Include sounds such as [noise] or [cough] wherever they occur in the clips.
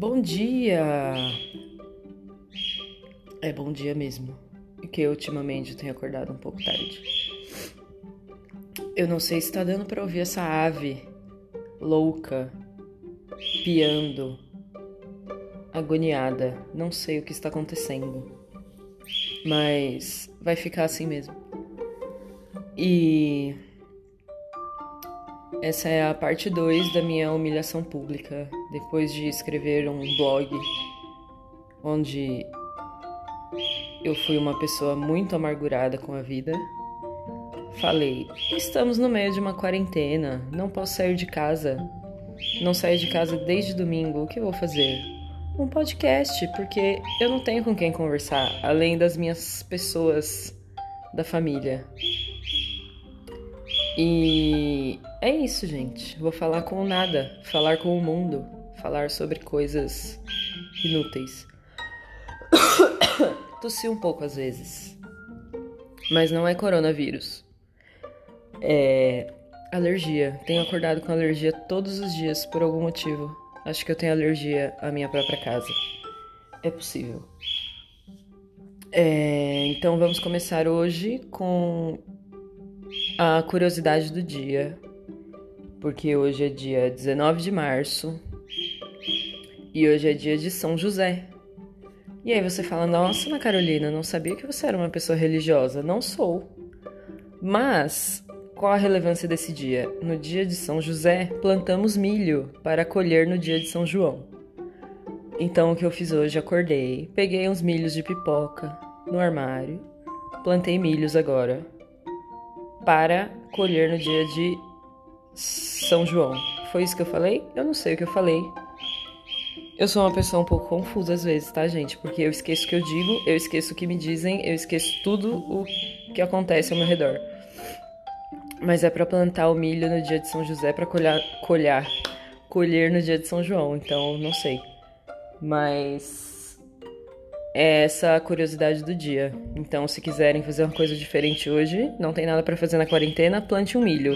Bom dia! É bom dia mesmo. Que ultimamente eu tenho acordado um pouco tarde. Eu não sei se tá dando para ouvir essa ave louca, piando, agoniada. Não sei o que está acontecendo. Mas vai ficar assim mesmo. E essa é a parte 2 da minha humilhação pública, depois de escrever um blog onde eu fui uma pessoa muito amargurada com a vida. Falei: estamos no meio de uma quarentena, não posso sair de casa. Não saio de casa desde domingo, o que eu vou fazer? Um podcast, porque eu não tenho com quem conversar, além das minhas pessoas da família. E é isso, gente. Vou falar com o nada, falar com o mundo, falar sobre coisas inúteis. [coughs] Tossi um pouco às vezes, mas não é coronavírus. É alergia. Tenho acordado com alergia todos os dias por algum motivo. Acho que eu tenho alergia à minha própria casa. É possível. É, então vamos começar hoje com a curiosidade do dia, porque hoje é dia 19 de março e hoje é dia de São José. E aí você fala: Nossa, Ana Carolina, não sabia que você era uma pessoa religiosa. Não sou. Mas qual a relevância desse dia? No dia de São José, plantamos milho para colher no dia de São João. Então o que eu fiz hoje? Acordei, peguei uns milhos de pipoca no armário, plantei milhos agora para colher no dia de São João. Foi isso que eu falei? Eu não sei o que eu falei. Eu sou uma pessoa um pouco confusa às vezes, tá, gente? Porque eu esqueço o que eu digo, eu esqueço o que me dizem, eu esqueço tudo o que acontece ao meu redor. Mas é para plantar o milho no dia de São José para colher, colher, colher no dia de São João, então não sei. Mas é essa a curiosidade do dia. Então, se quiserem fazer uma coisa diferente hoje, não tem nada para fazer na quarentena, plante um milho.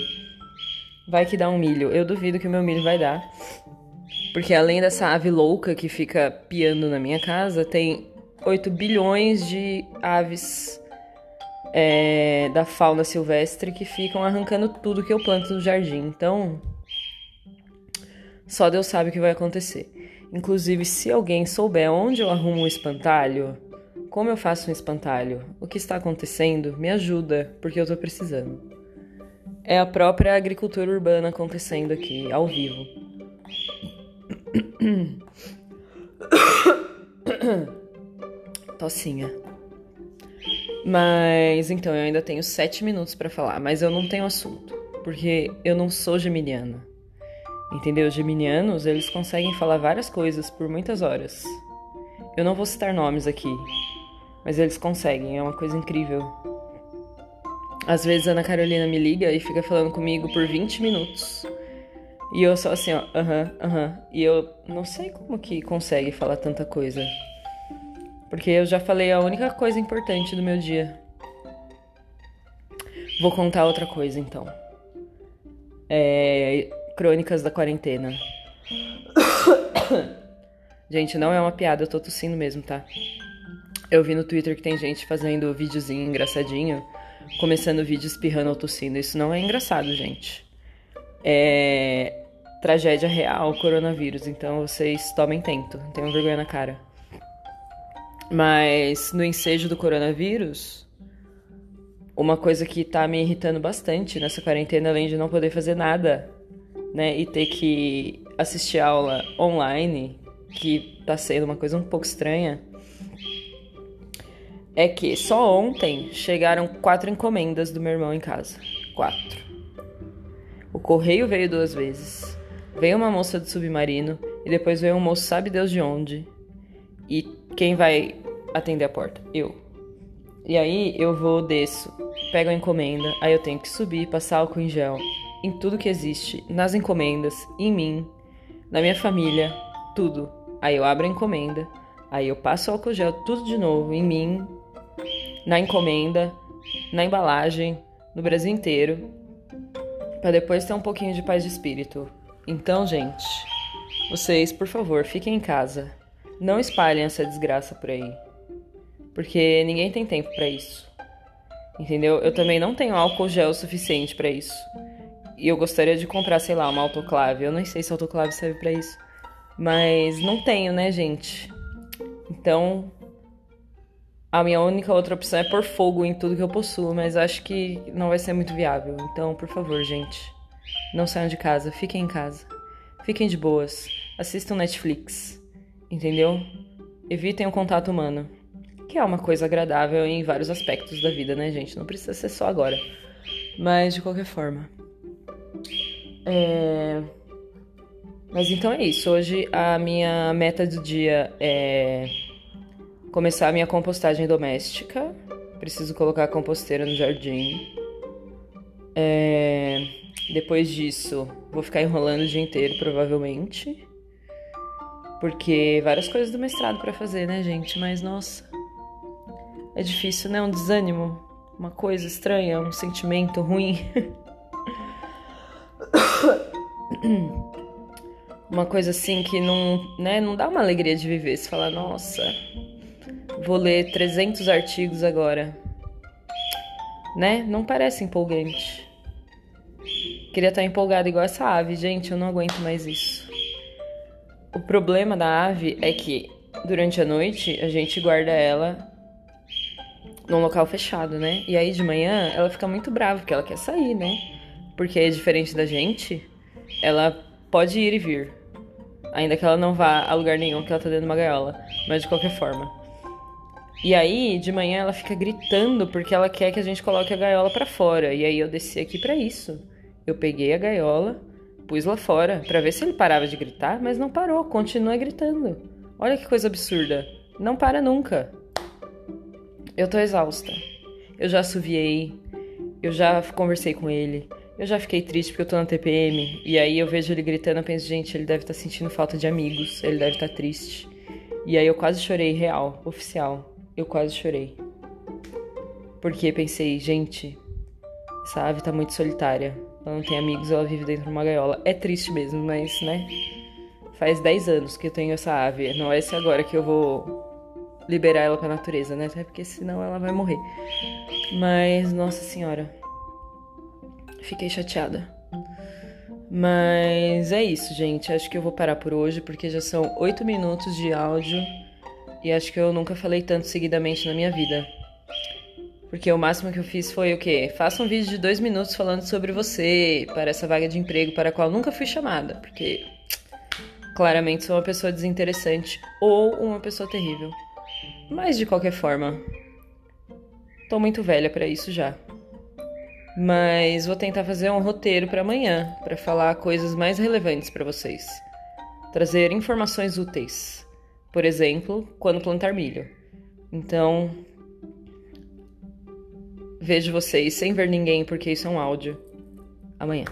Vai que dá um milho. Eu duvido que o meu milho vai dar. Porque além dessa ave louca que fica piando na minha casa, tem 8 bilhões de aves é, da fauna silvestre que ficam arrancando tudo que eu planto no jardim. Então, só Deus sabe o que vai acontecer. Inclusive, se alguém souber onde eu arrumo um espantalho, como eu faço um espantalho, o que está acontecendo, me ajuda, porque eu tô precisando. É a própria agricultura urbana acontecendo aqui, ao vivo. [coughs] Tocinha. Mas então, eu ainda tenho sete minutos para falar, mas eu não tenho assunto, porque eu não sou geminiana. Entendeu? Os geminianos, eles conseguem falar várias coisas por muitas horas. Eu não vou citar nomes aqui, mas eles conseguem, é uma coisa incrível. Às vezes a Ana Carolina me liga e fica falando comigo por 20 minutos. E eu só assim, ó, aham, uh aham. -huh, uh -huh. E eu não sei como que consegue falar tanta coisa. Porque eu já falei a única coisa importante do meu dia. Vou contar outra coisa então. É, Crônicas da quarentena. [coughs] gente, não é uma piada, eu tô tossindo mesmo, tá? Eu vi no Twitter que tem gente fazendo videozinho engraçadinho, começando o vídeo espirrando ou tossindo. Isso não é engraçado, gente. É tragédia real, coronavírus. Então vocês tomem tento, tenham vergonha na cara. Mas no ensejo do coronavírus, uma coisa que tá me irritando bastante nessa quarentena, além de não poder fazer nada, né, e ter que assistir aula online, que tá sendo uma coisa um pouco estranha, é que só ontem chegaram quatro encomendas do meu irmão em casa. Quatro. O correio veio duas vezes. Veio uma moça do submarino e depois veio um moço sabe Deus de onde. E quem vai atender a porta? Eu. E aí eu vou, desço, pego a encomenda, aí eu tenho que subir, passar álcool em gel, em tudo que existe, nas encomendas, em mim, na minha família, tudo. Aí eu abro a encomenda, aí eu passo álcool gel tudo de novo em mim, na encomenda, na embalagem, no Brasil inteiro, para depois ter um pouquinho de paz de espírito. Então, gente, Vocês, por favor, fiquem em casa. Não espalhem essa desgraça por aí. Porque ninguém tem tempo para isso. Entendeu? Eu também não tenho álcool gel suficiente para isso. E eu gostaria de comprar, sei lá, uma autoclave. Eu nem sei se autoclave serve para isso. Mas não tenho, né, gente? Então, a minha única outra opção é pôr fogo em tudo que eu possuo, mas acho que não vai ser muito viável. Então, por favor, gente, não saiam de casa, fiquem em casa. Fiquem de boas, assistam Netflix, entendeu? Evitem o contato humano, que é uma coisa agradável em vários aspectos da vida, né, gente? Não precisa ser só agora. Mas de qualquer forma. É... Mas então é isso. Hoje a minha meta do dia é começar a minha compostagem doméstica. Preciso colocar a composteira no jardim. É... Depois disso, vou ficar enrolando o dia inteiro, provavelmente. Porque várias coisas do mestrado para fazer, né, gente? Mas nossa, é difícil, né? Um desânimo, uma coisa estranha, um sentimento ruim. [coughs] uma coisa assim que não, né, não dá uma alegria de viver. Você fala, nossa, vou ler 300 artigos agora. Né? Não parece empolgante. Queria estar empolgada igual essa ave, gente, eu não aguento mais isso. O problema da ave é que durante a noite a gente guarda ela num local fechado, né? E aí de manhã ela fica muito brava porque ela quer sair, né? Porque é diferente da gente, ela pode ir e vir. Ainda que ela não vá a lugar nenhum, que ela tá dentro de uma gaiola. Mas de qualquer forma. E aí, de manhã, ela fica gritando porque ela quer que a gente coloque a gaiola para fora. E aí eu desci aqui para isso. Eu peguei a gaiola, pus lá fora para ver se ele parava de gritar, mas não parou, continua gritando. Olha que coisa absurda. Não para nunca. Eu tô exausta. Eu já assoviei, eu já conversei com ele, eu já fiquei triste porque eu tô na TPM e aí eu vejo ele gritando, eu penso, gente, ele deve estar tá sentindo falta de amigos, ele deve estar tá triste. E aí eu quase chorei real, oficial. Eu quase chorei. Porque pensei, gente, essa ave tá muito solitária. Ela não tem amigos, ela vive dentro de uma gaiola. É triste mesmo, mas, né? Faz 10 anos que eu tenho essa ave. Não é esse agora que eu vou liberar ela pra natureza, né? Até porque senão ela vai morrer. Mas, nossa senhora. Fiquei chateada. Mas é isso, gente. Acho que eu vou parar por hoje, porque já são oito minutos de áudio. E acho que eu nunca falei tanto seguidamente na minha vida. Porque o máximo que eu fiz foi o quê? Faça um vídeo de dois minutos falando sobre você, para essa vaga de emprego para a qual nunca fui chamada. Porque claramente sou uma pessoa desinteressante ou uma pessoa terrível. Mas de qualquer forma, tô muito velha para isso já. Mas vou tentar fazer um roteiro para amanhã, para falar coisas mais relevantes para vocês. Trazer informações úteis. Por exemplo, quando plantar milho. Então, vejo vocês sem ver ninguém porque isso é um áudio amanhã.